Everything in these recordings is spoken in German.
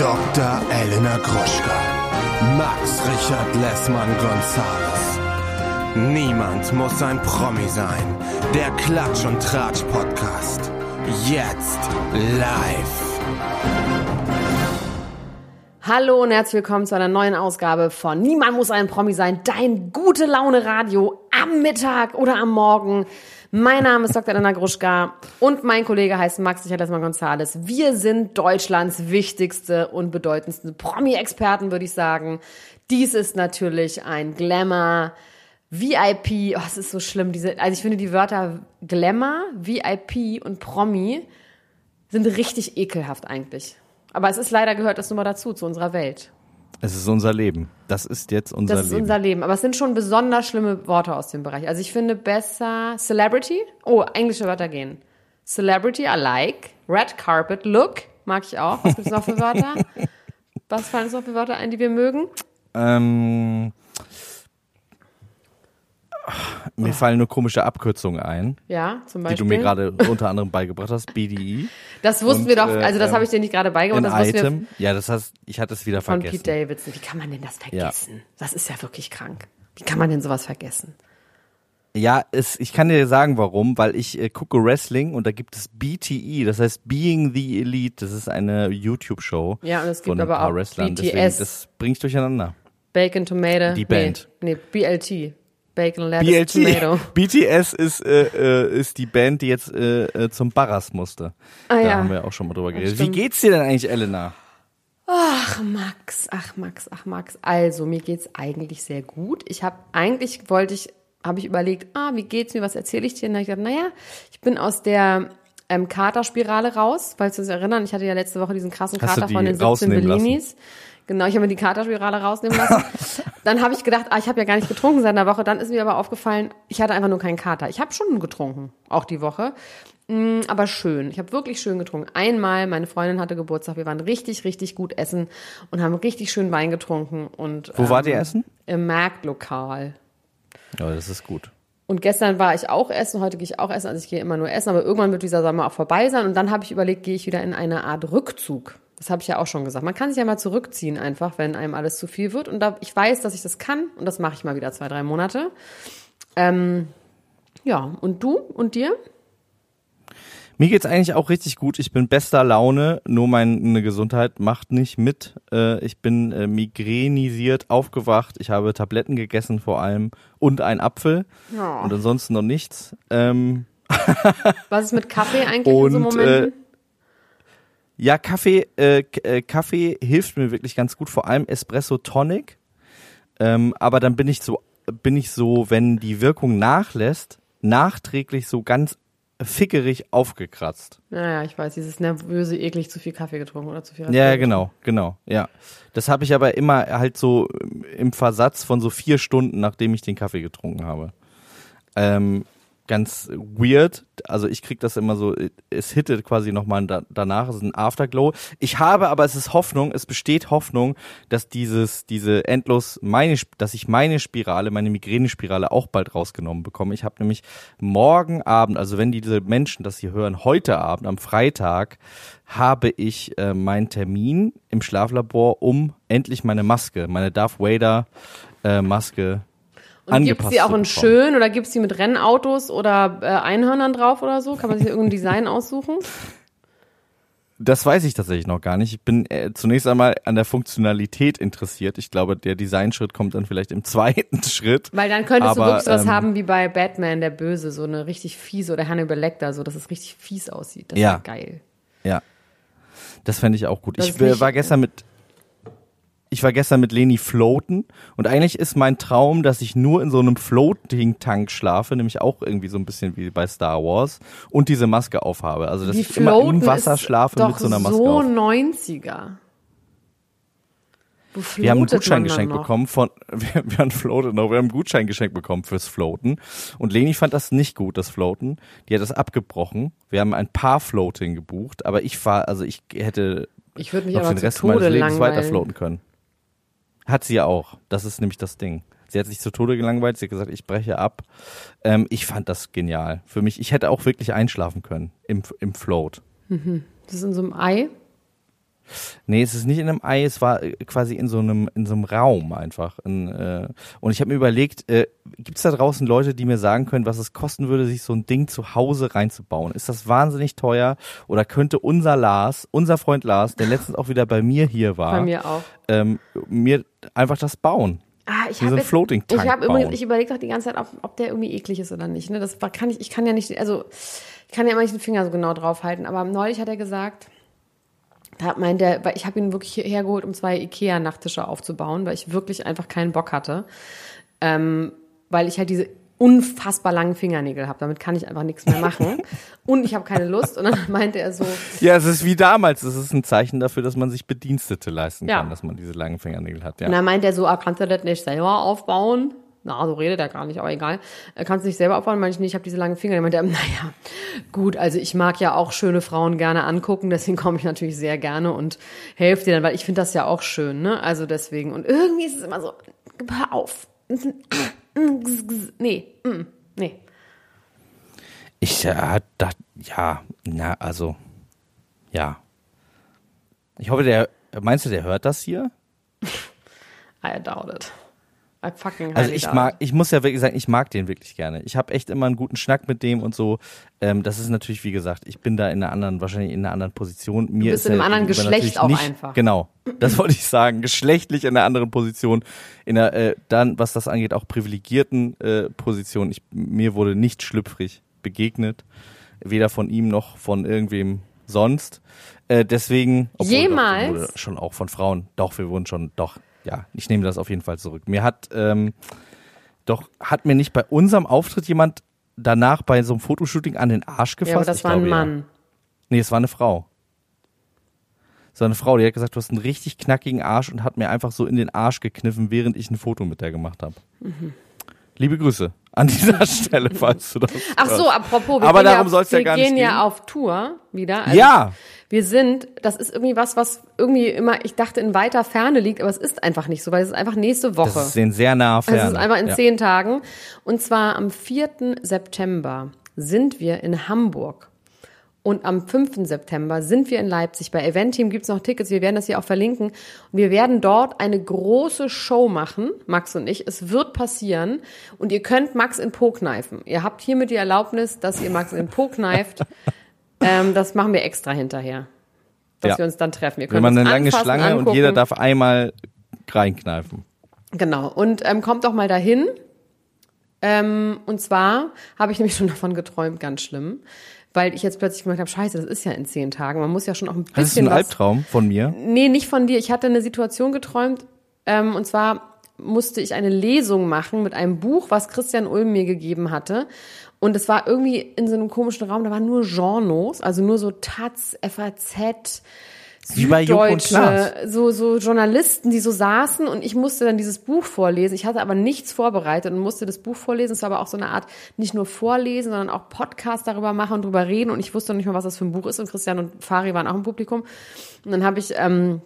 Dr. Elena Gruschka. Max Richard Lessmann Gonzales. Niemand muss ein Promi sein. Der Klatsch und Tratsch Podcast. Jetzt live. Hallo und herzlich willkommen zu einer neuen Ausgabe von Niemand muss ein Promi sein. Dein gute Laune Radio am Mittag oder am Morgen. Mein Name ist Dr. Elena Gruschka und mein Kollege heißt Max Richard Lessmann Gonzales. Wir sind Deutschlands wichtigste und bedeutendste Promi-Experten, würde ich sagen. Dies ist natürlich ein Glamour, VIP, oh, es ist so schlimm, diese, also ich finde die Wörter Glamour, VIP und Promi sind richtig ekelhaft eigentlich. Aber es ist leider gehört das nun mal dazu, zu unserer Welt. Es ist unser Leben. Das ist jetzt unser Das ist Leben. unser Leben. Aber es sind schon besonders schlimme Worte aus dem Bereich. Also ich finde besser Celebrity. Oh, englische Wörter gehen. Celebrity, I like. Red Carpet, Look, mag ich auch. Was gibt's noch für Wörter? Was fallen uns noch für Wörter ein, die wir mögen? ähm, mir fallen nur komische Abkürzungen ein, Ja, zum die Beispiel. du mir gerade unter anderem beigebracht hast. BDI. Das wussten und, wir doch, äh, also das ähm, habe ich dir nicht gerade beigebracht, das wussten wir Item. Ja, das heißt, ich hatte es wieder von vergessen. Pete Davidson. Wie kann man denn das vergessen? Das ist ja wirklich krank. Wie kann man denn sowas vergessen? Ja, es, ich kann dir sagen, warum, weil ich äh, gucke Wrestling und da gibt es BTE, das heißt Being the Elite, das ist eine YouTube-Show Ja, und es gibt von aber auch Wrestlern. BTS. Deswegen, das bringt durcheinander. Bacon Tomato. Die Band. Nee, nee BLT. Bacon Lettuce Tomato. BTS ist, äh, äh, ist die Band, die jetzt äh, äh, zum Barras musste. Ah, da ja. haben wir auch schon mal drüber geredet. Wie geht's dir denn eigentlich, Elena? Ach Max, ach Max, ach Max. Also mir geht's eigentlich sehr gut. Ich habe eigentlich wollte ich, habe ich überlegt, ah wie geht's mir, was erzähle ich dir? Und dann hab ich gedacht, naja, ich bin aus der ähm, Katerspirale raus, falls du dich erinnern. Ich hatte ja letzte Woche diesen krassen Kater von den 17 rausnehmen lassen? Bellinis. Genau, ich habe mir die Katerspirale rausnehmen lassen. dann habe ich gedacht, ah, ich habe ja gar nicht getrunken seit einer Woche. Dann ist mir aber aufgefallen, ich hatte einfach nur keinen Kater. Ich habe schon getrunken, auch die Woche. Mm, aber schön. Ich habe wirklich schön getrunken. Einmal, meine Freundin hatte Geburtstag. Wir waren richtig, richtig gut essen und haben richtig schön Wein getrunken. Und, Wo ähm, wart ihr essen? Im Marktlokal. Ja, das ist gut. Und gestern war ich auch essen, heute gehe ich auch essen, also ich gehe immer nur essen, aber irgendwann wird dieser Sommer auch vorbei sein und dann habe ich überlegt, gehe ich wieder in eine Art Rückzug. Das habe ich ja auch schon gesagt. Man kann sich ja mal zurückziehen einfach, wenn einem alles zu viel wird. Und da, ich weiß, dass ich das kann und das mache ich mal wieder zwei, drei Monate. Ähm, ja, und du und dir? Mir geht's eigentlich auch richtig gut. Ich bin bester Laune, nur meine Gesundheit macht nicht mit. Äh, ich bin äh, migränisiert aufgewacht. Ich habe Tabletten gegessen vor allem und einen Apfel Ja. und ansonsten noch nichts. Ähm, Was ist mit Kaffee eigentlich in so Und, Momenten? Ja, Kaffee, äh, äh, Kaffee hilft mir wirklich ganz gut, vor allem Espresso Tonic. Ähm, aber dann bin ich so, bin ich so, wenn die Wirkung nachlässt, nachträglich so ganz fickerig aufgekratzt. Naja, ich weiß, dieses nervöse, eklig, zu viel Kaffee getrunken oder zu viel Red Ja, genau, genau, ja. Das habe ich aber immer halt so im Versatz von so vier Stunden, nachdem ich den Kaffee getrunken habe. Ähm, ganz weird. Also ich krieg das immer so, es hittet quasi nochmal da, danach, es ist ein Afterglow. Ich habe aber, es ist Hoffnung, es besteht Hoffnung, dass dieses, diese endlos, meine, dass ich meine Spirale, meine Migränespirale auch bald rausgenommen bekomme. Ich habe nämlich morgen Abend, also wenn diese Menschen das hier hören, heute Abend, am Freitag, habe ich äh, meinen Termin im Schlaflabor, um endlich meine Maske, meine Darth Vader äh, Maske Und angepasst die auch in schön oder gibt's die mit Rennautos oder äh, Einhörnern drauf oder so? Kann man sich irgendein Design aussuchen? Das weiß ich tatsächlich noch gar nicht. Ich bin äh, zunächst einmal an der Funktionalität interessiert. Ich glaube, der Designschritt kommt dann vielleicht im zweiten Schritt. Weil dann könntest du Aber, wirklich sowas ähm, haben wie bei Batman, der Böse, so eine richtig fiese oder Hannibal Lecter, so dass es richtig fies aussieht. Das Ja. geil. Ja, das fände ich auch gut. Das Ich war gestern mit ich war gestern mit Leni floaten und eigentlich ist mein Traum, dass ich nur in so einem Floating-Tank schlafe, nämlich auch irgendwie so ein bisschen wie bei Star Wars und diese Maske aufhabe. Also dass Die ich immer im Wasser schlafe mit so einer Maske so auf. 90er. Wo Wir haben ein Gutscheingeschenk bekommen von, wir, wir haben Floaten, wir haben ein Gutscheingeschenk bekommen fürs Floaten. Und Leni fand das nicht gut, das Floaten. Die hat das abgebrochen. Wir haben ein paar Floating gebucht, aber ich fahr, also ich hätte Ich würde mich aber den Rest meines Lebens weiter floaten können. Hat sie ja auch. Das ist nämlich das Ding. Sie hat sich zu Tode gelangweilt. Sie hat gesagt, ich breche ab. Ähm, ich fand das genial. Für mich, ich hätte auch wirklich einschlafen können im, im Float. Das ist in so einem Ei. Nee, es ist nicht in einem Ei, es war äh, quasi in so einem, in so einem Raum einfach. In, äh, und ich habe mir überlegt, äh, gibt es da draußen Leute, die mir sagen können, was es kosten würde, sich so ein Ding zu Hause reinzubauen? Ist das wahnsinnig teuer? Oder könnte unser Lars, unser Freund Lars, der letztens auch wieder bei mir hier war, Bei mir auch. ähm, mir einfach das bauen? Ah, ich habe Floating Tank Ich habe übrigens, ich überlege doch die ganze Zeit, ob, ob der irgendwie eklig ist oder nicht. Ne? Das kann ich, ich kann ja nicht, also ich kann ja immer nicht den Finger so genau drauf halten. Aber neulich hat er gesagt, da meint er, weil ich habe ihn wirklich hierher geholt, um zwei Ikea-Nachttische aufzubauen, weil ich wirklich einfach keinen Bock hatte, ähm, weil ich halt diese unfassbar langen Fingernägel habe. Damit kann ich einfach nichts mehr machen. Und ich habe keine Lust. Und dann meinte er so, Ja, es ist wie damals. Es ist ein Zeichen dafür, dass man sich Bedienstete leisten Ja. kann, dass man diese langen Fingernägel hat. Ja. Und dann meint er so, ah, kannst du das nicht selber aufbauen? Na, so redet er gar nicht, aber egal. Äh, Kannst du nicht selber aufbauen? Meinte ich, nee, ich habe diese langen Finger. Dann meinte er, naja, gut, also ich mag ja auch schöne Frauen gerne angucken, deswegen komme ich natürlich sehr gerne und helfe dir dann, weil ich finde das ja auch schön, ne? Also deswegen. Und irgendwie ist es immer so, hör auf. Nee, mm, nee. Ich, ja, da, ja, na, also, ja. Ich hoffe, der, meinst du, der hört das hier? I doubt it. Also ich mag, ich muss ja wirklich sagen, ich mag den wirklich gerne. Ich habe echt immer einen guten Schnack mit dem und so. Ähm, das ist natürlich, wie gesagt, ich bin da in einer anderen, wahrscheinlich in einer anderen Position. Mir bist ist in einem er anderen Geschlecht auch nicht, einfach. Genau, das wollte ich sagen. Geschlechtlich in einer anderen Position, in einer äh, dann, was das angeht, auch privilegierten äh, Position. Ich, mir wurde nicht schlüpfrig begegnet, weder von ihm noch von irgendwem sonst. Äh, deswegen obwohl, doch, Jemals? wurde schon auch von Frauen. Doch, wir wurden schon, doch, ja, ich nehme das auf jeden Fall zurück. Mir hat, ähm, doch, hat mir nicht bei unserem Auftritt jemand danach bei so einem Fotoshooting an den Arsch gefasst? Ja, aber das Ich war ein glaube, ja. Mann. Nee, es war eine Frau. Es war eine Frau, die hat gesagt, du hast einen richtig knackigen Arsch und hat mir einfach so in den Arsch gekniffen, während ich ein Foto mit der gemacht habe. Mhm. Liebe Grüße an dieser Stelle, falls du das Ach so, apropos, wir Aber gehen, darum ja, soll's ja wir gar nicht gehen ja gehen. auf Tour wieder. Also Ja, Wir sind, das ist irgendwie was, was irgendwie immer, ich dachte, in weiter Ferne liegt, aber es ist einfach nicht so, weil es ist einfach nächste Woche. das ist denen sehr nah fern. Also es ist einfach in ja. zehn Tagen. Und zwar am 4. September sind wir in Hamburg. Und am 5. September sind wir in Leipzig. Bei Eventeam gibt's noch Tickets. Wir werden das hier auch verlinken. Und wir werden dort eine große Show machen, Max und ich. Es wird passieren. Und ihr könnt Max in Po kneifen. Ihr habt hiermit die Erlaubnis, dass ihr Max in Po kneift. ähm, das machen wir extra hinterher. Dass Ja. wir uns dann treffen. Ihr Wenn könnt man uns eine lange Schlange und angucken. jeder darf einmal reinkneifen. Genau. Und ähm, kommt doch mal dahin. Ähm, und zwar habe ich nämlich schon davon geträumt, ganz schlimm. Weil ich jetzt plötzlich gemerkt habe, scheiße, das ist ja in zehn Tagen. Man muss ja schon auch ein bisschen Das ist ein was. Albtraum von mir. Nee, nicht von dir. Ich hatte eine Situation geträumt. Ähm, und zwar musste ich eine Lesung machen mit einem Buch, was Christian Ulm mir gegeben hatte. Und es war irgendwie in so einem komischen Raum, da waren nur Journos, also nur so Taz, FAZ, Süddeutsche, so, so Journalisten, die so saßen und ich musste dann dieses Buch vorlesen. Ich hatte aber nichts vorbereitet und musste das Buch vorlesen. Es war aber auch so eine Art, nicht nur vorlesen, sondern auch Podcast darüber machen und drüber reden. Und ich wusste noch nicht mal, was das für ein Buch ist. Und Christian und Fari waren auch im Publikum. Und dann habe ich, ähm,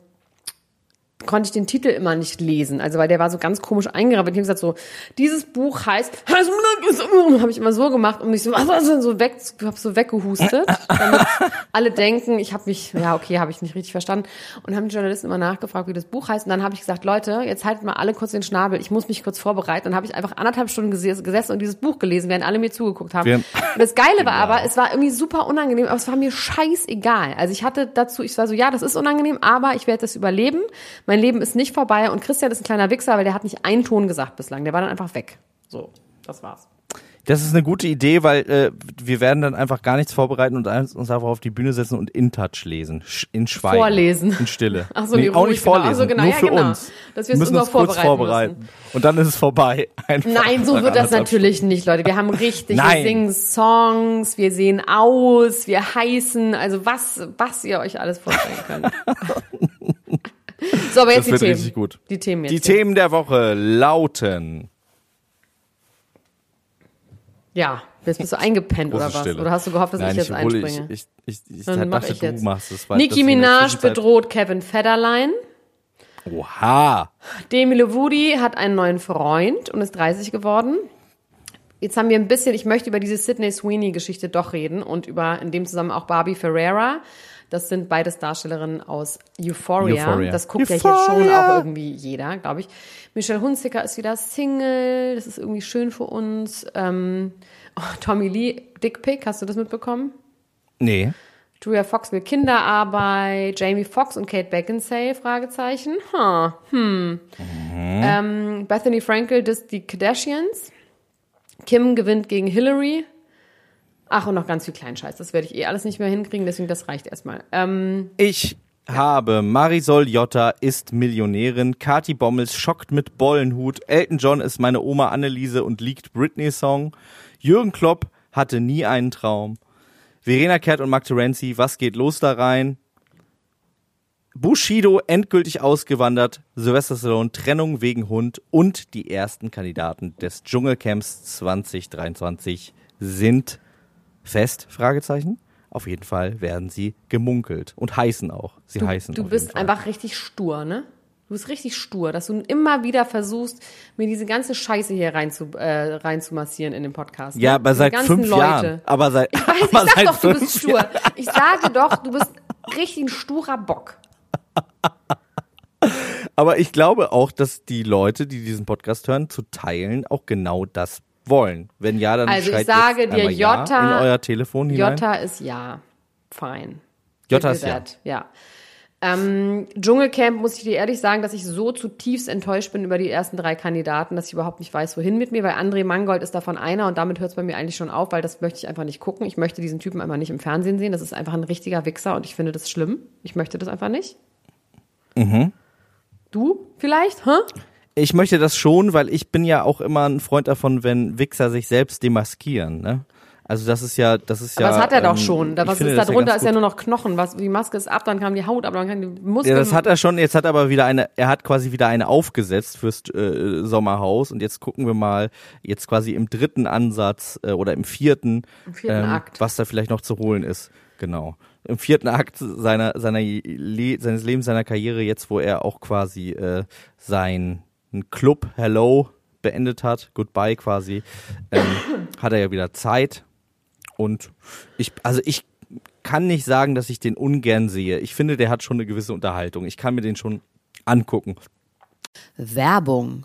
konnte ich den Titel immer nicht lesen, also weil der war so ganz komisch eingerabbt. Ich habe gesagt so, dieses Buch heißt, habe ich immer so gemacht und mich so, so weg, hab so weggehustet, damit alle denken, ich habe mich, ja okay, habe ich nicht richtig verstanden und haben die Journalisten immer nachgefragt, wie das Buch heißt und dann habe ich gesagt, Leute, jetzt haltet mal alle kurz den Schnabel, ich muss mich kurz vorbereiten. Dann habe ich einfach anderthalb Stunden ges- gesessen und dieses Buch gelesen, während alle mir zugeguckt haben. Und das Geile war aber, es war irgendwie super unangenehm, aber es war mir scheißegal. Also ich hatte dazu, ich war so, ja, das ist unangenehm, aber ich werde das überleben. Mein Leben ist nicht vorbei und Christian ist ein kleiner Wichser, weil der hat nicht einen Ton gesagt bislang. Der war dann einfach weg. So, das war's. Das ist eine gute Idee, weil äh, wir werden dann einfach gar nichts vorbereiten und uns einfach auf die Bühne setzen und in Touch lesen, Sch- in Schweigen, Vorlesen. in Stille. Ach so, nee, auch nicht genau. vorlesen, Ach so, genau, nur ja, für genau. uns. Dass wir müssen uns nur kurz vorbereiten vorbereiten und dann ist es vorbei. Einfach Nein, so wird das natürlich nicht, Leute. Wir haben richtig, wir singen Songs, wir sehen aus, wir heißen, also was, was ihr euch alles vorstellen könnt. so, aber jetzt Das die wird Themen. richtig gut. Die Themen jetzt. Die hier. Themen der Woche lauten. Ja, jetzt bist du eingepennt Große oder was? Stille. Oder hast du gehofft, dass Nein, ich jetzt obwohl einspringe? Ich, ich, ich, ich Dann mach dachte, ich jetzt. du machst es. Nicki Minaj bedroht Kevin Federline. Oha. Demi Lovato hat einen neuen Freund und ist 30 geworden. jetzt haben wir ein bisschen, ich möchte über diese Sydney Sweeney-Geschichte doch reden und über in dem Zusammen auch Barbie Ferreira. Das sind beides Darstellerinnen aus Euphoria. Euphoria. Das guckt ja hier schon auch irgendwie jeder, glaube ich. Michelle Hunziker ist wieder Single. Das ist irgendwie schön für uns. Ähm, oh, Tommy Lee, Dickpick, hast du das mitbekommen? Nee. Julia Fox will Kinderarbeit, Jamie Foxx und Kate Beckinsale, Fragezeichen. Huh, hm. Ähm, Bethany Frankel disst die Kardashians. Kim gewinnt gegen Hillary. Ach, und noch ganz viel Kleinscheiß. Das werde ich eh alles nicht mehr hinkriegen, deswegen das reicht erstmal. Ähm, Ich habe Marisol Jotta ist Millionärin, Kati Bommels schockt mit Bollenhut, Elton John ist meine Oma Anneliese und liegt Britney-Song, Jürgen Klopp hatte nie einen Traum, Verena Kehrt und Mark Terenzi, was geht los da rein? Bushido endgültig ausgewandert, Sylvester Stallone Trennung wegen Hund und die ersten Kandidaten des Dschungelcamps 2023 sind fest? Fragezeichen. Auf jeden Fall werden sie gemunkelt und heißen auch. Sie du heißen. du auf bist jeden Fall. einfach richtig stur, ne? Du bist richtig stur, dass du immer wieder versuchst, mir diese ganze Scheiße hier rein zu, äh, rein zu massieren in den Podcast. Ja, ne? aber Diese seit fünf Leute. Jahren. Aber seit, Ich weiß, ich aber sag seit doch, du bist stur. Jahren. Ich sage doch, du bist richtig ein sturer Bock. Aber ich glaube auch, dass die Leute, die diesen Podcast hören, zu teilen auch genau das wollen. Wenn ja, dann Also ich sage dir, einmal ja Jota- in euer Telefon hinein. Jota ist ja. Fine. Jota ist ja. Ja. Ähm, Dschungelcamp muss ich dir ehrlich sagen, dass ich so zutiefst enttäuscht bin über die ersten drei Kandidaten, dass ich überhaupt nicht weiß, wohin mit mir, weil André Mangold ist davon einer und damit hört es bei mir eigentlich schon auf, weil das möchte ich einfach nicht gucken. Ich möchte diesen Typen einfach nicht im Fernsehen sehen. Das ist einfach ein richtiger Wichser und ich finde das schlimm. Ich möchte das einfach nicht. Mhm. Du vielleicht? Hä? Ich möchte das schon, weil ich bin ja auch immer ein Freund davon, wenn Wichser sich selbst demaskieren. Ne? Also das ist ja, das ist Aber ja. das hat er doch ähm, schon. Da, was ist da drunter? ganz ist ja nur noch Knochen. Was, die Maske ist ab, dann kam die Haut, aber dann kann die Muskeln. Ja, das hat er schon. Jetzt hat er aber wieder eine, er hat quasi wieder eine aufgesetzt fürs äh, Sommerhaus und jetzt gucken wir mal, jetzt quasi im dritten Ansatz äh, oder im vierten, Im vierten Akt. was da vielleicht noch zu holen ist. Genau. Im vierten Akt seiner, seiner Le seines Lebens, seiner Karriere, jetzt wo er auch quasi äh, sein Club Hello beendet hat, Goodbye quasi, ähm, hat er ja wieder Zeit. Und ich, also ich kann nicht sagen, dass ich den ungern sehe. Ich finde, der hat schon eine gewisse Unterhaltung. Ich kann mir den schon angucken. Werbung.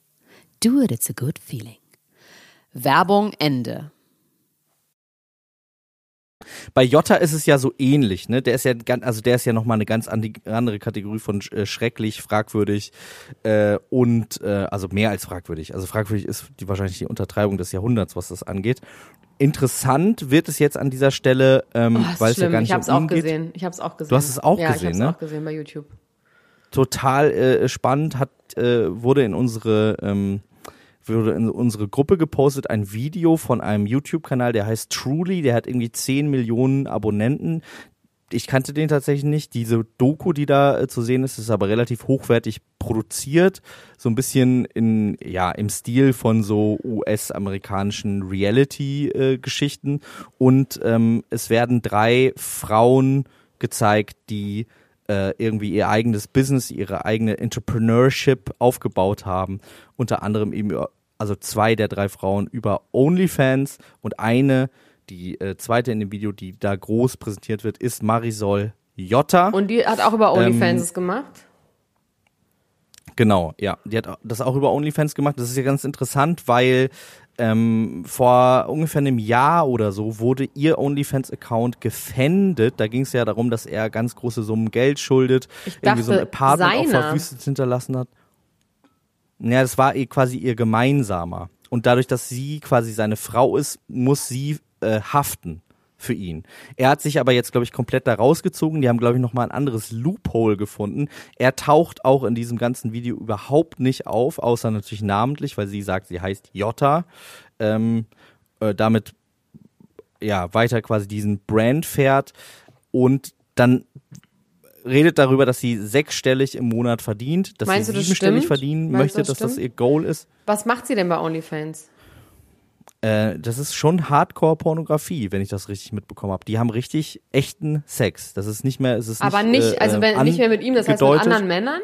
Do it, it's a good feeling. Werbung Ende. Bei Jota ist es ja so ähnlich, ne? Der ist ja ganz, also der ist ja nochmal eine ganz andere Kategorie von äh, schrecklich, fragwürdig äh, und äh, also mehr als fragwürdig. Also fragwürdig ist die wahrscheinlich die Untertreibung des Jahrhunderts, was das angeht. Interessant wird es jetzt an dieser Stelle, ähm, Oh, weil es ja gar nicht ich hab's um ihn auch geht. gesehen. Ich hab's auch gesehen. Du hast es auch ja, gesehen, ich ne? hab's auch gesehen bei YouTube. total äh, spannend, hat äh, wurde in unsere ähm, wurde in unsere Gruppe gepostet ein Video von einem YouTube-Kanal, der heißt Truly, der hat irgendwie 10 Millionen Abonnenten. Ich kannte den tatsächlich nicht. Diese Doku, die da äh, zu sehen ist, ist aber relativ hochwertig produziert, so ein bisschen in ja im Stil von so US-amerikanischen Reality-Geschichten und ähm, es werden drei Frauen gezeigt, die äh, irgendwie ihr eigenes Business, ihre eigene Entrepreneurship aufgebaut haben. Unter anderem eben, also zwei der drei Frauen über OnlyFans und eine, die äh, zweite in dem Video, die da groß präsentiert wird, ist Marisol Jotta. Und die hat auch über OnlyFans Ähm, es gemacht. Genau, ja. Die hat das auch über OnlyFans gemacht. Das ist ja ganz interessant, weil ähm, vor ungefähr einem Jahr oder so wurde ihr OnlyFans-Account gefändet. Da ging es ja darum, dass er ganz große Summen Geld schuldet, Ich irgendwie so ein dachte, Apartment auch seiner. verwüstet hinterlassen hat. Ja, das war quasi ihr gemeinsamer. Und dadurch, dass sie quasi seine Frau ist, muss sie äh, haften für ihn. Er hat sich aber jetzt, glaube ich, komplett da rausgezogen. Die haben, glaube ich, nochmal ein anderes Loophole gefunden. Er taucht auch in diesem ganzen Video überhaupt nicht auf, außer natürlich namentlich, weil sie sagt, sie heißt Jota. Ähm, äh, damit ja weiter quasi diesen Brand fährt und dann redet darüber, dass sie sechsstellig im Monat verdient, dass Meinst sie siebenstellig stimmt? verdienen Meinst möchte, das dass das ihr Goal ist. Was macht sie denn bei OnlyFans? Äh, das ist schon Hardcore-Pornografie, wenn ich das richtig mitbekommen habe. Die haben richtig echten Sex. Das ist nicht mehr, es ist Aber nicht, nicht, äh, also wenn, äh, nicht mehr mit ihm, das heißt mit anderen Männern?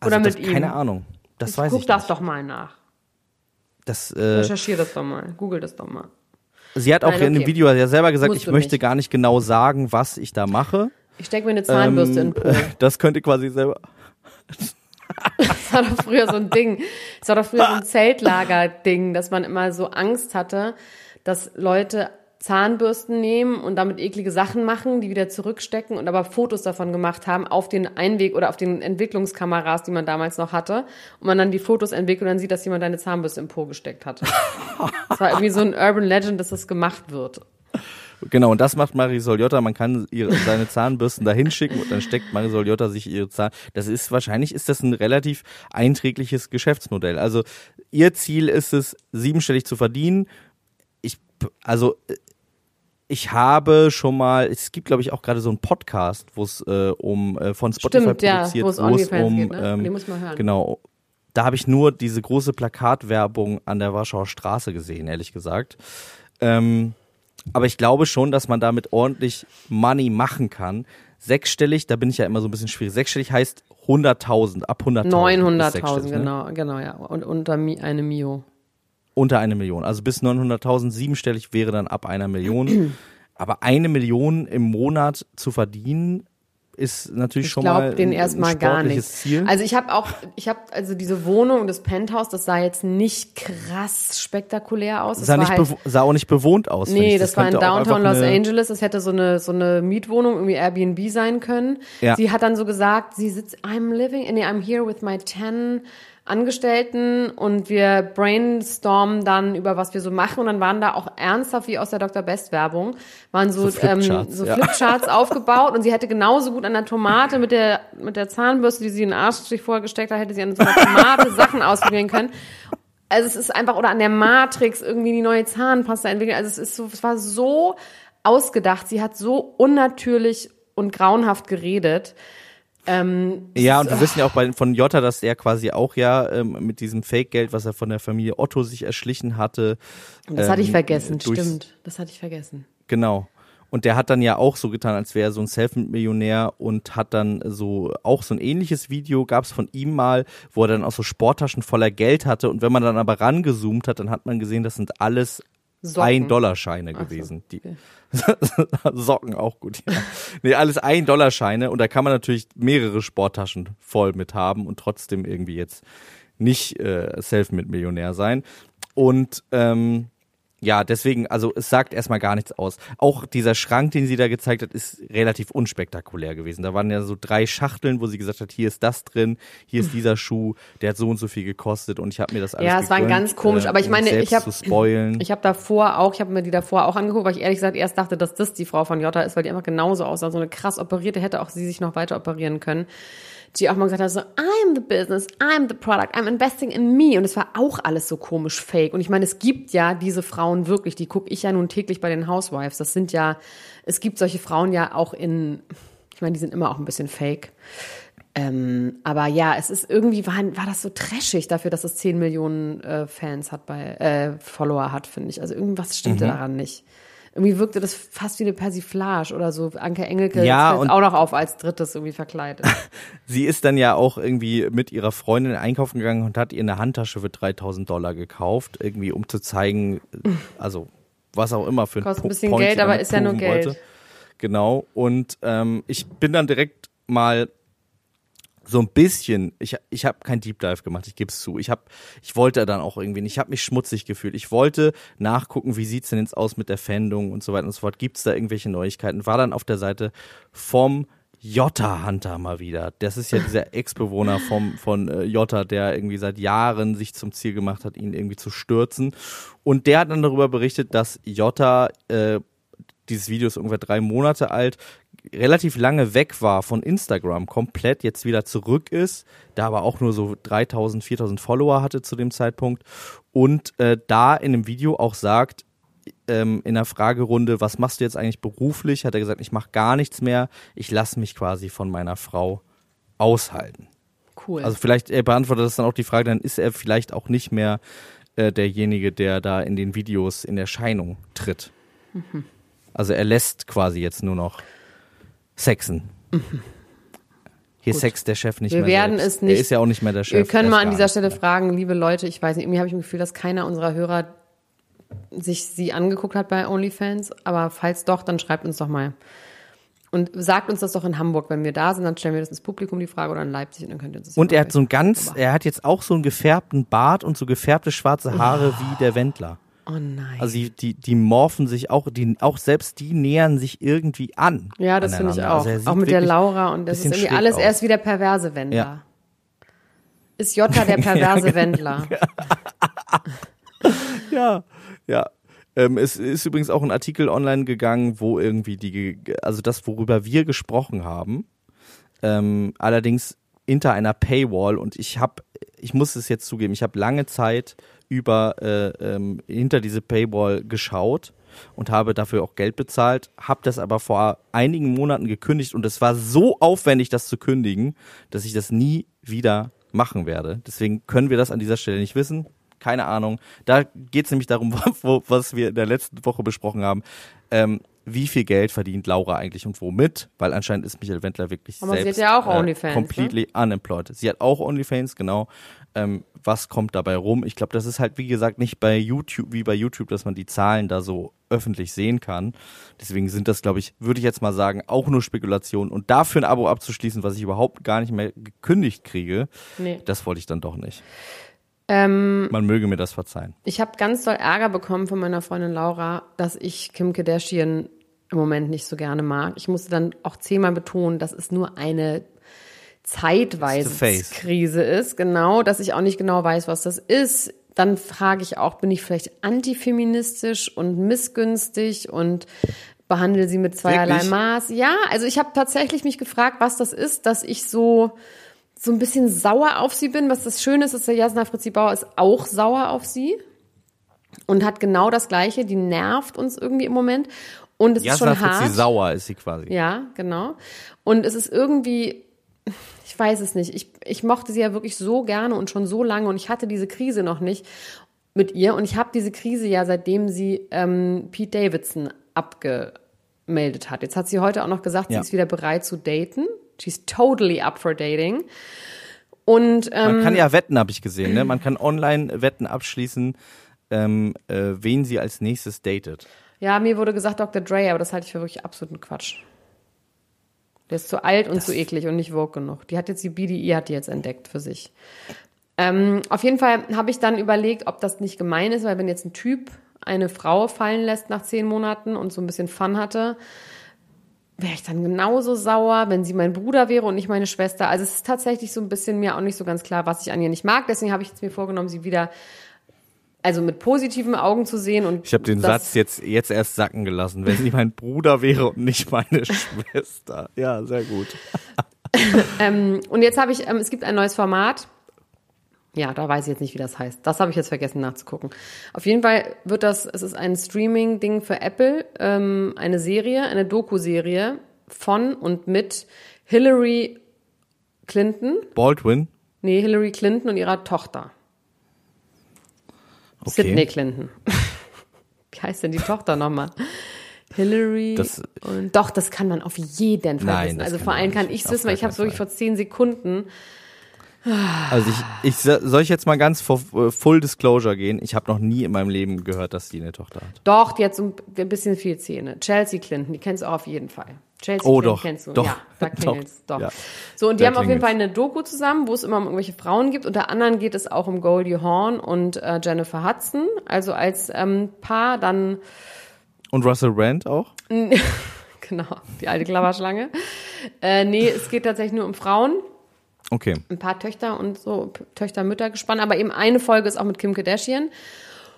also oder das, mit ihm? Keine Ahnung. Das Ich weiß Guck ich das nicht. doch mal nach. Das, äh, Recherchier das doch mal. Google das doch mal. sie hat auch Nein, in dem okay. Video ja selber gesagt, Musst ich möchte nicht. gar nicht genau sagen, was ich da mache. Ich stecke mir eine Zahnbürste in Ähm, den Po. das könnte quasi selber. Das war doch früher so ein Ding. Das war doch früher so ein Zeltlager-Ding, dass man immer so Angst hatte, dass Leute Zahnbürsten nehmen und damit eklige Sachen machen, die wieder zurückstecken und aber Fotos davon gemacht haben auf den Einweg oder auf den Entwicklungskameras, die man damals noch hatte. Und man dann die Fotos entwickelt und dann sieht, dass jemand deine Zahnbürste im Po gesteckt hatte. Das war irgendwie so ein Urban Legend, dass das gemacht wird. Genau, und das macht Marisol Jotta. Man kann ihre, seine Zahnbürsten da hinschicken und dann steckt Marisol Jotta sich ihre Zahn. Das ist wahrscheinlich ist das ein relativ einträgliches Geschäftsmodell. Also ihr Ziel ist es, siebenstellig zu verdienen. Ich, also ich habe schon mal, es gibt glaube ich auch gerade so einen Podcast, wo es äh, um äh, von Spotify Stimmt, ja, produziert, wo es wo OnlyFans um geht, ne? ähm, Den muss man hören. Genau. Da habe ich nur diese große Plakatwerbung an der Warschauer Straße gesehen, ehrlich gesagt. Ähm, aber ich glaube schon, dass man damit ordentlich Money machen kann. Sechsstellig, da bin ich ja immer so ein bisschen schwierig. Sechsstellig heißt 100.000, ab 100.000. ist 900.000, sechsstellig, ne? genau, genau, ja. Und unter Mi- eine Mio. Unter eine Million. Also bis 900.000, siebenstellig wäre dann ab einer Million. Aber eine Million im Monat zu verdienen, ist natürlich Ich schon mal glaube den ein, erstmal gar nicht. Ziel. Also ich habe auch, ich habe also diese Wohnung, das Penthouse, das sah jetzt nicht krass spektakulär aus. Das sah, nicht halt, sah auch nicht bewohnt aus. nee, ich. das, war in Downtown Los Angeles. Das hätte so eine so eine Mietwohnung irgendwie Airbnb sein können. Ja. Sie hat dann so gesagt, sie sitzt, I'm living, nee, I'm here with my ten Angestellten und wir brainstormen dann über was wir so machen und dann waren da auch ernsthaft wie aus der Dr. Best Werbung waren so So ähm, Flipcharts, so ja. Flipcharts aufgebaut und sie hätte genauso gut an der Tomate mit der mit der Zahnbürste, die sie in den Arsch sich vorher gesteckt hat, hätte sie an so einer Tomate Sachen ausprobieren können. Also es ist einfach oder an der Matrix irgendwie die neue Zahnpasta entwickeln. Also es ist so es war so ausgedacht. Sie hat so unnatürlich und grauenhaft geredet. Ähm, Ja, und wir wissen ja auch bei, von Jota, dass er quasi auch ja ähm, mit diesem Fake-Geld, was er von der Familie Otto sich erschlichen hatte. das hatte ich ähm, vergessen, stimmt. Das hatte ich vergessen. Genau. Und der hat dann ja auch so getan, als wäre er so ein Self-Millionär und hat dann so auch so ein ähnliches Video gab es von ihm mal, wo er dann auch so Sporttaschen voller Geld hatte. Und wenn man dann aber rangezoomt hat, dann hat man gesehen, das sind alles Socken. Ein-Dollar-Scheine so, gewesen. Die okay. Socken auch gut, ja. Nee, alles Ein-Dollar-Scheine und da kann man natürlich mehrere Sporttaschen voll mit haben und trotzdem irgendwie jetzt nicht äh, Self-Millionär sein. Und ähm, ja, deswegen, also es sagt erstmal gar nichts aus. Auch dieser Schrank, den sie da gezeigt hat, ist relativ unspektakulär gewesen. Da waren ja so drei Schachteln, wo sie gesagt hat, hier ist das drin, hier ist dieser Schuh, der hat so und so viel gekostet und ich habe mir das alles Ja, es war ganz komisch, aber ich meine, ich hab- zu spoilen. Ich habe davor auch, ich habe mir die davor auch angeguckt, weil ich ehrlich gesagt erst dachte, dass das die Frau von Jota ist, weil die einfach genauso aussah. So eine krass operierte, hätte auch sie sich noch weiter operieren können. Die auch mal gesagt hat, so, I'm the business, I'm the product, I'm investing in me. Und es war auch alles so komisch fake. Und ich meine, es gibt ja diese Frauen wirklich, die gucke ich ja nun täglich bei den Housewives. Das sind ja, es gibt solche Frauen ja auch in, ich meine, die sind immer auch ein bisschen fake. Ähm, aber ja, es ist irgendwie, war, war das so trashig dafür, dass es 10 Millionen äh, Fans hat bei, äh, Follower hat, finde ich. Also irgendwas stimmte daran nicht. Irgendwie wirkte das fast wie eine Persiflage oder so. Anke Engelke Ja, und- auch noch auf als drittes irgendwie verkleidet. Sie ist dann ja auch irgendwie mit ihrer Freundin einkaufen gegangen und hat ihr eine Handtasche für 3000 Dollar gekauft, irgendwie um zu zeigen, also was auch immer für ein Kostet ein bisschen Point Geld, aber ist ja nur Geld. wollte. Genau. Und ähm, ich bin dann direkt mal so ein bisschen, ich, ich habe kein Deep Dive gemacht, ich gebe es zu. Ich hab, ich wollte dann auch irgendwie, ich habe mich schmutzig gefühlt. Ich wollte nachgucken, wie sieht's denn jetzt aus mit der Fendung und so weiter und so fort. Gibt's da irgendwelche Neuigkeiten? War dann auf der Seite vom Jota Hunter mal wieder. Das ist ja dieser Ex-Bewohner vom von äh, Jota, der irgendwie seit Jahren sich zum Ziel gemacht hat, ihn irgendwie zu stürzen. Und der hat dann darüber berichtet, dass Jota äh, dieses Video ist ungefähr drei Monate alt, relativ lange weg war von Instagram, komplett jetzt wieder zurück ist, da aber auch nur so 3000, 4000 Follower hatte zu dem Zeitpunkt und äh, da in dem Video auch sagt, ähm, in der Fragerunde, was machst du jetzt eigentlich beruflich, hat er gesagt, ich mache gar nichts mehr, ich lasse mich quasi von meiner Frau aushalten. Cool. Also vielleicht er beantwortet das dann auch die Frage, dann ist er vielleicht auch nicht mehr äh, derjenige, der da in den Videos in Erscheinung tritt. Mhm. Also er lässt quasi jetzt nur noch sexen. Hier Gut. sext der Chef nicht Wir mehr werden selbst. es nicht- Er ist ja auch nicht mehr der Chef. Wir können mal an dieser Stelle mehr. fragen, liebe Leute, ich weiß nicht, irgendwie habe ich im Gefühl, dass keiner unserer Hörer sich sie angeguckt hat bei OnlyFans, aber falls doch, dann schreibt uns doch mal. Und sagt uns das doch in Hamburg, wenn wir da sind, dann stellen wir das ins Publikum die Frage oder in Leipzig und dann könnt ihr uns das Und er hat so ein ganz, er hat jetzt auch so einen gefärbten Bart und so gefärbte schwarze Haare wie der Wendler. Oh nein. Also die, die, die morphen sich auch, die, auch selbst die nähern sich irgendwie an. ja, das finde ich aneinander. auch. Also auch mit der Laura und das ist irgendwie alles aus. erst wie der perverse Wendler. Ja. Ist Jota der perverse Wendler? Ja, ja. Ähm, es ist übrigens auch ein Artikel online gegangen, wo irgendwie die, also das, worüber wir gesprochen haben, ähm, allerdings hinter einer Paywall und ich habe, ich muss es jetzt zugeben, ich habe lange Zeit über äh, ähm, hinter diese Paywall geschaut und habe dafür auch Geld bezahlt, habe das aber vor einigen Monaten gekündigt und es war so aufwendig, das zu kündigen, dass ich das nie wieder machen werde. Deswegen können wir das an dieser Stelle nicht wissen. Keine Ahnung. Da geht es nämlich darum, was wir in der letzten Woche besprochen haben. Ähm, wie viel Geld verdient Laura eigentlich und womit? Weil anscheinend ist Michael Wendler wirklich Aber sie selbst hat ja auch äh, OnlyFans, ne? completely unemployed. Sie hat auch OnlyFans, genau. Ähm, was kommt dabei rum? Ich glaube, das ist halt, wie gesagt, nicht bei YouTube, wie bei YouTube, dass man die Zahlen da so öffentlich sehen kann. Deswegen sind das, glaube ich, würde ich jetzt mal sagen, auch nur Spekulationen. Und dafür ein Abo abzuschließen, was ich überhaupt gar nicht mehr gekündigt kriege, Nee. das wollte ich dann doch nicht. Ähm, Man möge mir das verzeihen. Ich habe ganz doll Ärger bekommen von meiner Freundin Laura, dass ich Kim Kardashian im Moment nicht so gerne mag. Ich musste dann auch zehnmal betonen, das ist nur eine zeitweise. Krise ist, genau, dass ich auch nicht genau weiß, was das ist. Dann frage ich auch, bin ich vielleicht antifeministisch und missgünstig und behandle sie mit zweierlei Wirklich? Maß? Ja, also ich habe tatsächlich mich gefragt, was das ist, dass ich so so ein bisschen sauer auf sie bin. Was das Schöne ist, ist, der Jasna Fritzi Bauer ist auch sauer auf sie und hat genau das Gleiche. Die nervt uns irgendwie im Moment. Und es Jasna ist schon hart. Fritzi sauer ist sie quasi. Ja, genau. Und es ist irgendwie, ich weiß es nicht. Ich, ich mochte sie ja wirklich so gerne und schon so lange und ich hatte diese Krise noch nicht mit ihr. Und ich habe diese Krise ja, seitdem sie ähm, Pete Davidson abgemeldet hat. Jetzt hat sie heute auch noch gesagt, Ja. sie ist wieder bereit zu daten. She's totally up for dating. Und ähm, Man kann ja wetten, habe ich gesehen. Ne? Man kann online Wetten abschließen, ähm, äh, wen sie als nächstes datet. Ja, mir wurde gesagt Dr. Dre, aber das halte ich für wirklich absoluten Quatsch. Der ist zu alt und zu eklig und nicht woke genug. Die hat jetzt die BDI hat die jetzt entdeckt für sich. Ähm, auf jeden Fall habe ich dann überlegt, ob das nicht gemein ist, weil wenn jetzt ein Typ eine Frau fallen lässt nach zehn Monaten und so ein bisschen Fun hatte, wäre ich dann genauso sauer, wenn sie mein Bruder wäre und nicht meine Schwester. Also es ist tatsächlich so ein bisschen mir auch nicht so ganz klar, was ich an ihr nicht mag. Deswegen habe ich jetzt mir vorgenommen, sie wieder also mit positiven Augen zu sehen und Ich habe den Satz jetzt, jetzt erst sacken gelassen. Wenn sie mein Bruder wäre und nicht meine Schwester. Ja, sehr gut. Ähm, und jetzt habe ich, ähm, es gibt ein neues Format. Ja, da weiß ich jetzt nicht, wie das heißt. Das habe ich jetzt vergessen nachzugucken. Auf jeden Fall wird das, es ist ein Streaming-Ding für Apple, ähm, eine Serie, eine Doku-Serie von und mit Hillary Clinton, Baldwin. nee, Hillary Clinton und ihrer Tochter. Okay. Sydney Clinton. Wie heißt denn die Tochter nochmal? Hillary Das- und doch, das kann man auf jeden Fall Nein, wissen. Also vor allem kann ich es wissen, weil ich habe es wirklich vor zehn Sekunden. Also ich, ich soll ich jetzt mal ganz vor äh, Full Disclosure gehen. Ich habe noch nie in meinem Leben gehört, dass die eine Tochter hat. Doch, die hat so ein bisschen viel Zähne. Chelsea Clinton, die kennst du auch auf jeden Fall. Chelsea Oh, doch, kennst du. doch, ja, da klingelt's. Doch. ja. So, und die Da haben auf jeden. Fall eine Doku zusammen, wo es immer um irgendwelche Frauen gibt. Unter anderem geht es auch um Goldie Hawn und äh, Jennifer Hudson. Also als ähm, Paar dann Und Russell Brand auch? Genau, die alte Klapperschlange. Äh, nee, es geht tatsächlich nur um Frauen. Okay. Ein paar Töchter und so, P- Töchter, Mütter gespannt. Aber eben eine Folge ist auch mit Kim Kardashian.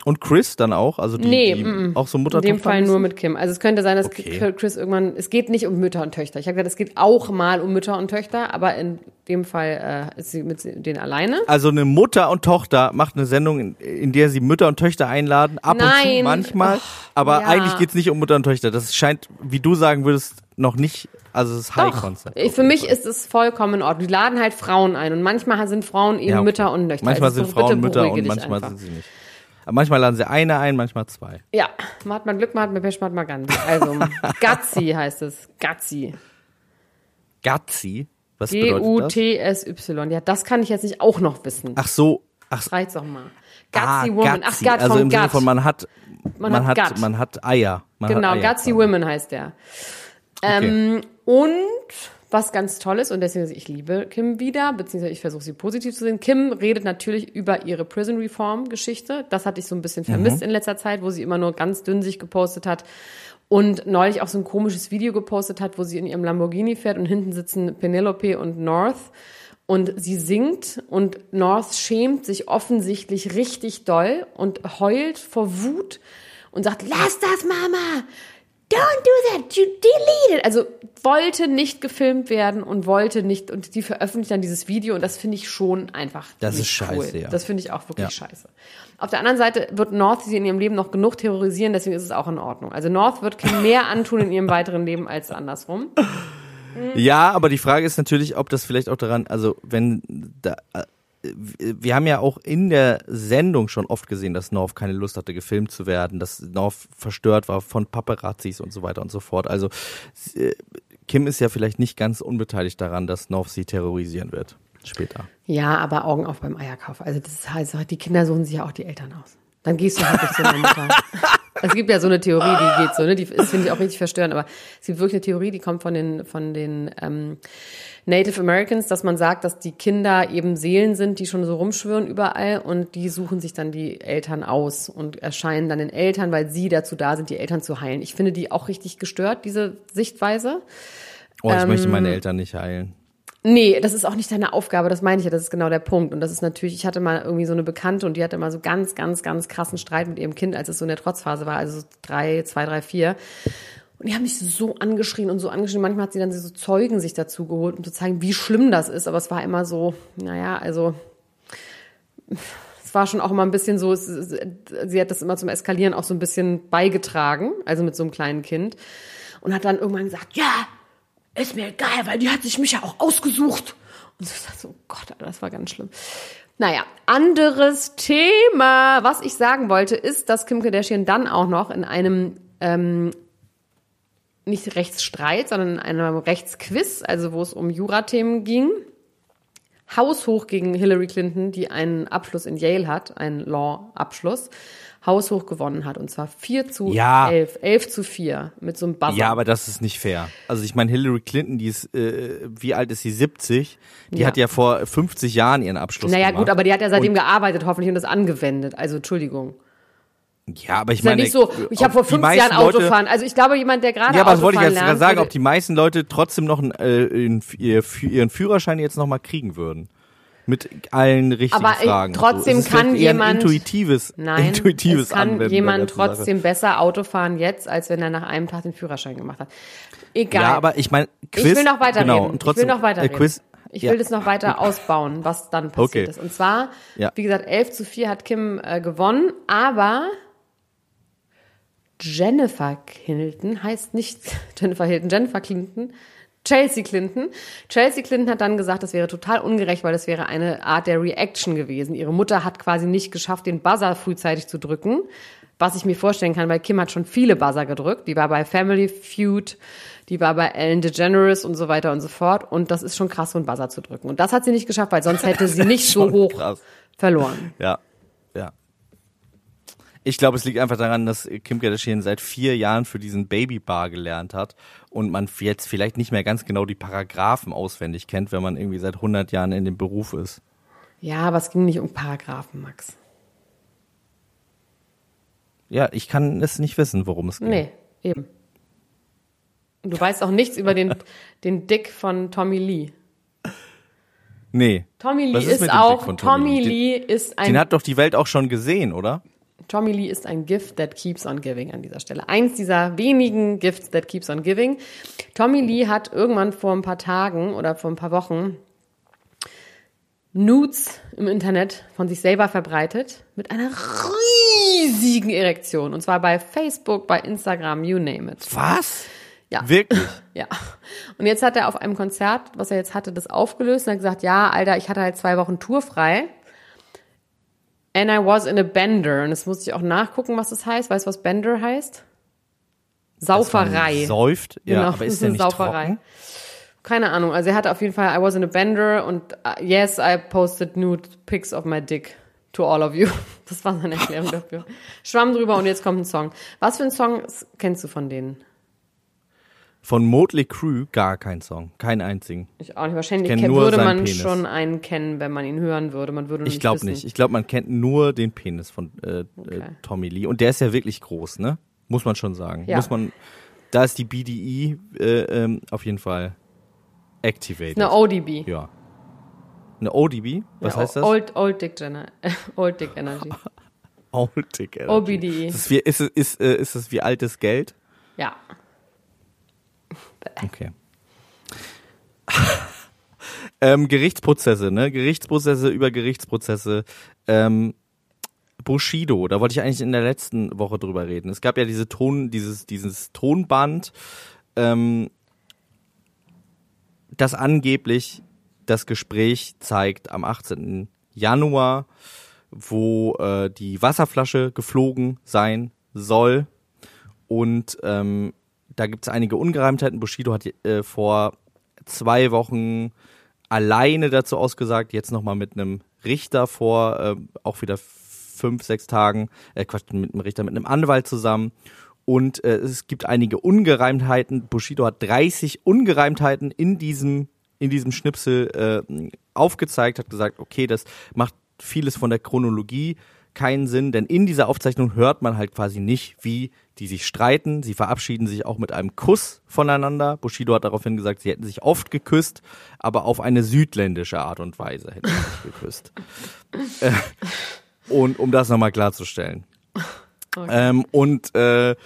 Und Chris dann auch? Also die, Nee, die mm, auch so Mutter In dem Fall nur mit Kim. Also es könnte sein, dass Okay. Chris irgendwann, es geht nicht um Mütter und Töchter. Ich habe gesagt, es geht auch mal um Mütter und Töchter, aber in dem Fall äh, ist sie mit denen alleine. Also eine Mutter und Tochter macht eine Sendung, in, in der sie Mütter und Töchter einladen, ab und zu Nein. manchmal. aber ja. eigentlich geht's nicht um Mutter und Töchter. Das scheint, wie du sagen würdest, noch nicht, also es ist High Doch, Concept. ich, für mich ist es vollkommen in Ordnung. Die laden halt Frauen ein und manchmal sind Frauen eben Ja, okay. Mütter und Töchter. Manchmal Also sind Frauen Mütter und manchmal einfach. sind sie nicht. Manchmal laden sie eine ein, manchmal zwei. Ja, man hat man Glück, man hat man Pech, man hat man Gandhi. Also, Gazzi heißt es. Gazzi. Gazzi? Was bedeutet das? G-U-T-S-Y. Ja, das kann ich jetzt nicht auch noch wissen. Ach so, ach so. Reicht's doch mal. Ah, Gutsy Woman. Ach, Gazzi. Gut also vom im Sinne Gut. von man hat, man, Man hat hat, man hat Eier. Man Genau, hat Eier Gutsy. Women heißt der. Ähm, und was ganz toll ist, und deswegen, ich liebe Kim wieder, beziehungsweise ich versuche sie positiv zu sehen. Kim redet natürlich über ihre Prison Reform Geschichte. Das hatte ich so ein bisschen vermisst in letzter Zeit, wo sie immer nur ganz dünn sich gepostet hat. Und neulich auch so ein komisches Video gepostet hat, wo sie in ihrem Lamborghini fährt und hinten sitzen Penelope und North. Und sie singt und North schämt sich offensichtlich richtig doll und heult vor Wut und sagt, lass das, Mama! Don't do that, you delete it. Also wollte nicht gefilmt werden und wollte nicht, und die veröffentlicht dann dieses Video und das finde ich schon einfach. Das ist scheiße, cool. ja. Das finde ich auch wirklich Ja. scheiße. Auf der anderen Seite wird North sie in ihrem Leben noch genug terrorisieren, deswegen ist es auch in Ordnung. Also North wird Kim mehr antun in ihrem weiteren Leben als andersrum. Ja, aber die Frage ist natürlich, ob das vielleicht auch daran, also wenn da, wir haben ja auch in der Sendung schon oft gesehen, dass North keine Lust hatte, gefilmt zu werden, dass North verstört war von Paparazzis und so weiter und so fort. Also äh, Kim ist ja vielleicht nicht ganz unbeteiligt daran, dass North sie terrorisieren wird später. Ja, aber Augen auf beim Eierkauf. Also das so, die Kinder suchen sich ja auch die Eltern aus. Dann gehst du halt nicht zu deiner Mutter. Es gibt ja so eine Theorie, die geht so, ne? Die ist, finde ich, auch richtig verstörend, aber es gibt wirklich eine Theorie, die kommt von den, von den ähm, Native Americans, dass man sagt, dass die Kinder eben Seelen sind, die schon so rumschwirren überall und die suchen sich dann die Eltern aus und erscheinen dann den Eltern, weil sie dazu da sind, die Eltern zu heilen. Ich finde die auch richtig gestört, diese Sichtweise. Oh, ich Ähm, möchte meine Eltern nicht heilen. Nee, das ist auch nicht deine Aufgabe, das meine ich ja, das ist genau der Punkt. Und das ist natürlich, ich hatte mal irgendwie so eine Bekannte und die hatte mal so ganz, ganz, ganz krassen Streit mit ihrem Kind, als es so in der Trotzphase war, also so drei, zwei, drei, vier. Und die haben mich so angeschrien und so angeschrien. Manchmal hat sie dann so Zeugen sich dazu geholt, um zu zeigen, wie schlimm das ist. Aber es war immer so, naja, also es war schon auch immer ein bisschen so, es, sie hat das immer zum Eskalieren auch so ein bisschen beigetragen, also mit so einem kleinen Kind. Und hat dann irgendwann gesagt, ja, ist mir egal, weil die hat sich mich ja auch ausgesucht. Und so, dachte so, oh Gott, das war ganz schlimm. Naja, anderes Thema. Was ich sagen wollte, ist, dass Kim Kardashian dann auch noch in einem ähm, nicht Rechtsstreit, sondern in einem Rechtsquiz, also wo es um Jurathemen ging, haushoch gegen Hillary Clinton, die einen Abschluss in Yale hat, einen Law-Abschluss, haushoch gewonnen hat. Und zwar 4 zu Ja. 11, 11 zu 4 mit so einem Buzzer. Ja, aber das ist nicht fair. Also ich meine, Hillary Clinton, die ist, äh, wie alt ist sie? 70. Die Ja. hat ja vor 50 Jahren ihren Abschluss naja, gemacht. gut, aber die hat ja seitdem Und- gearbeitet, hoffentlich, und das angewendet. Also, Entschuldigung. Ja, aber ich Ist ja meine, nicht so, ich habe vor fünf Jahren Leute, Autofahren. Also, ich glaube, jemand, der gerade Ja, aber das wollte ich jetzt gerade lernt, sagen, ob die meisten Leute trotzdem noch einen, äh, ihren Führerschein jetzt nochmal kriegen würden. Mit allen richtigen Aber Fragen. und trotzdem so. Kann jemand- intuitives, Nein, intuitives es kann jemand ganzen Sache. trotzdem besser Auto fahren jetzt, als wenn er nach einem Tag den Führerschein gemacht hat. Egal. Ja, aber ich meine, Quiz. ich will noch weiterreden. Genau, und trotzdem, ich will noch weiterreden. Äh, Quiz, ich ja. will das noch weiter ausbauen, was dann passiert Okay. ist. Und zwar, Ja. wie gesagt, 11 zu 4 hat Kim äh, gewonnen, aber Jennifer Hilton heißt nicht Jennifer Hilton, Jennifer Clinton. Chelsea Clinton. Chelsea Clinton hat dann gesagt, das wäre total ungerecht, weil das wäre eine Art der Reaction gewesen. Ihre Mutter hat quasi nicht geschafft, den Buzzer frühzeitig zu drücken. Was ich mir vorstellen kann, weil Kim hat schon viele Buzzer gedrückt. Die war bei Family Feud, die war bei Ellen DeGeneres und so weiter und so fort. Und das ist schon krass, so einen Buzzer zu drücken. Und das hat sie nicht geschafft, weil sonst hätte sie nicht so hoch krass. verloren. Ja. Ich glaube, es liegt einfach daran, dass Kim Kardashian seit vier Jahren für diesen Babybar gelernt hat und man jetzt vielleicht nicht mehr ganz genau die Paragraphen auswendig kennt, wenn man irgendwie seit 100 Jahren in dem Beruf ist. Ja, aber es ging nicht um Paragraphen, Max. Ja, ich kann es nicht wissen, worum es geht. Nee, eben. Und du weißt auch nichts über den, den Dick von Tommy Lee. Nee. Tommy Lee ist, ist auch, Tommy Tommy Lee? Lee ist ein Den hat doch die Welt auch schon gesehen, oder? Tommy Lee ist ein Gift that keeps on giving an dieser Stelle. Eins dieser wenigen Gifts that keeps on giving. Tommy Lee hat irgendwann vor ein paar Tagen oder vor ein paar Wochen Nudes im Internet von sich selber verbreitet mit einer riesigen Erektion. Und zwar bei Facebook, bei Instagram, you name it. Was? Ja. Wirklich? Ja. Und jetzt hat er auf einem Konzert, was er jetzt hatte, das aufgelöst und hat gesagt, ja, Alter, ich hatte halt zwei Wochen Tour frei. And I was in a bender. Und das musste ich auch nachgucken, was das heißt. Weißt du, was Bender heißt? Sauferei. Säuft? Ja, Genau, aber ist der eine nicht Sauferei. trocken? Keine Ahnung. Also er hatte auf jeden Fall, I was in a bender und uh, yes, I posted nude pics of my dick to all of you. Das war seine Erklärung dafür. Schwamm drüber und jetzt kommt ein Song. Was für ein Song kennst du von denen? Von Motley Crue gar kein Song. Keinen einzigen. Ich auch nicht. Wahrscheinlich kenn kenn- würde man Penis. schon einen kennen, wenn man ihn hören würde. Man würde Ich glaube nicht. Ich glaube, man kennt nur den Penis von äh, äh, Tommy Lee. Und der ist ja wirklich groß, ne? Muss man schon sagen. Ja. Muss man. Da ist die BDE äh, ähm, auf jeden Fall activated. Eine ODB. ja. Eine ODB? Was Ja, heißt das? Old, Old Dick Gener Old Dick Energy. Old Dick Energy. OBDE. Ist wie, ist, ist, äh, ist es wie altes Geld? Ja. Okay. ähm, Gerichtsprozesse, ne? Gerichtsprozesse über Gerichtsprozesse. Ähm, Bushido, da wollte ich eigentlich in der letzten Woche drüber reden. Es gab ja diese Ton, dieses, dieses Tonband, ähm, das angeblich das Gespräch zeigt am 18. Januar, wo äh, die Wasserflasche geflogen sein soll. Und ähm, da gibt es einige Ungereimtheiten. Bushido hat äh, vor zwei Wochen alleine dazu ausgesagt, jetzt nochmal mit einem Richter vor äh, auch wieder fünf, sechs Tagen, äh, Quatsch, mit einem Richter, mit einem Anwalt zusammen. Und äh, es gibt einige Ungereimtheiten. Bushido hat 30 Ungereimtheiten in diesem, in diesem Schnipsel äh, aufgezeigt, hat gesagt, okay, das macht vieles von der Chronologie keinen Sinn, denn in dieser Aufzeichnung hört man halt quasi nicht, wie die sich streiten. Sie verabschieden sich auch mit einem Kuss voneinander. Bushido hat daraufhin gesagt, sie hätten sich oft geküsst, aber auf eine südländische Art und Weise hätten sie sich geküsst. äh, und um das nochmal klarzustellen. Okay. Ähm, und äh,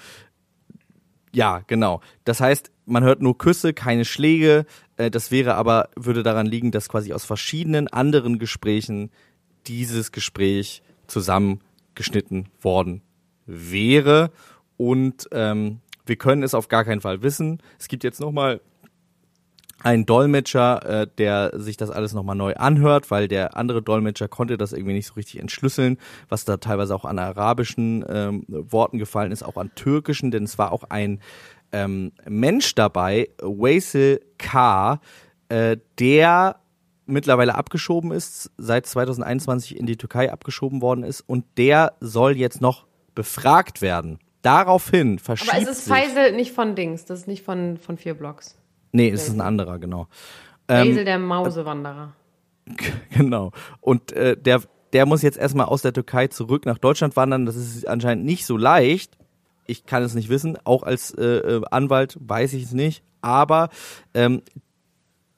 ja, genau. Das heißt, man hört nur Küsse, keine Schläge. Äh, das wäre aber, würde daran liegen, dass quasi aus verschiedenen anderen Gesprächen dieses Gespräch zusammengeschnitten worden wäre. Und ähm, wir können es auf gar keinen Fall wissen. Es gibt jetzt nochmal einen Dolmetscher, äh, der sich das alles nochmal neu anhört, weil der andere Dolmetscher konnte das irgendwie nicht so richtig entschlüsseln, was da teilweise auch an arabischen ähm, Worten gefallen ist, auch an türkischen, denn es war auch ein ähm, Mensch dabei, Waisel K., äh, der mittlerweile abgeschoben ist, seit 2021 in die Türkei abgeschoben worden ist und der soll jetzt noch befragt werden. Daraufhin verschiebt Aber es ist Faisal nicht von Dings, das ist nicht von, von vier Blocks. Nee, es ist ein anderer, genau. Faisal ähm, der Mausewanderer. Genau. Und äh, der, der muss jetzt erstmal aus der Türkei zurück nach Deutschland wandern. Das ist anscheinend nicht so leicht. Ich kann es nicht wissen. Auch als äh, äh Anwalt weiß ich es nicht. Aber ähm,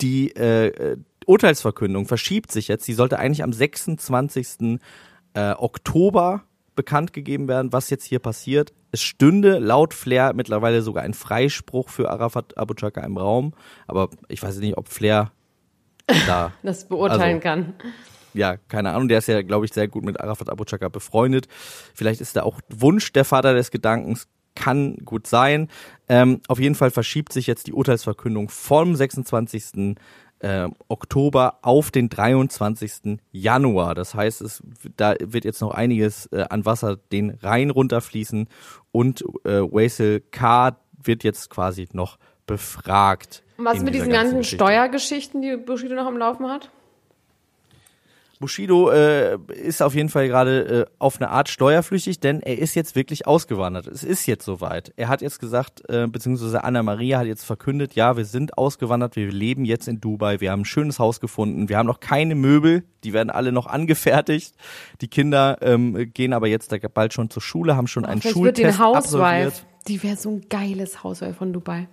die äh, Urteilsverkündung verschiebt sich jetzt. Sie sollte eigentlich am 26. Äh, Oktober bekannt gegeben werden, was jetzt hier passiert. Es stünde laut Flair mittlerweile sogar ein Freispruch für Arafat Abu Chaka im Raum. Aber ich weiß nicht, ob Flair da das beurteilen also, kann. Ja, keine Ahnung. Der ist ja, glaube ich, sehr gut mit Arafat Abu Chaka befreundet. Vielleicht ist da auch Wunsch der Vater des Gedankens. Kann gut sein. Ähm, auf jeden Fall verschiebt sich jetzt die Urteilsverkündung vom 26 äh, Oktober auf den 23. Januar. Das heißt, es, da wird jetzt noch einiges äh, an Wasser den Rhein runterfließen und äh, Waisel K. wird jetzt quasi noch befragt. Und was mit diesen ganzen Geschichte. Steuergeschichten, die Bushido noch am Laufen hat? Bushido äh, ist auf jeden Fall gerade äh, auf eine Art steuerflüchtig, denn er ist jetzt wirklich ausgewandert. Es ist jetzt soweit. Er hat jetzt gesagt, äh, beziehungsweise Anna Maria hat jetzt verkündet, ja, wir sind ausgewandert, wir leben jetzt in Dubai, wir haben ein schönes Haus gefunden, wir haben noch keine Möbel, die werden alle noch angefertigt. Die Kinder ähm, gehen aber jetzt bald schon zur Schule, haben schon einen Vielleicht Schultest wird den Housewife. absolviert. Die wäre so ein geiles Housewife von Dubai.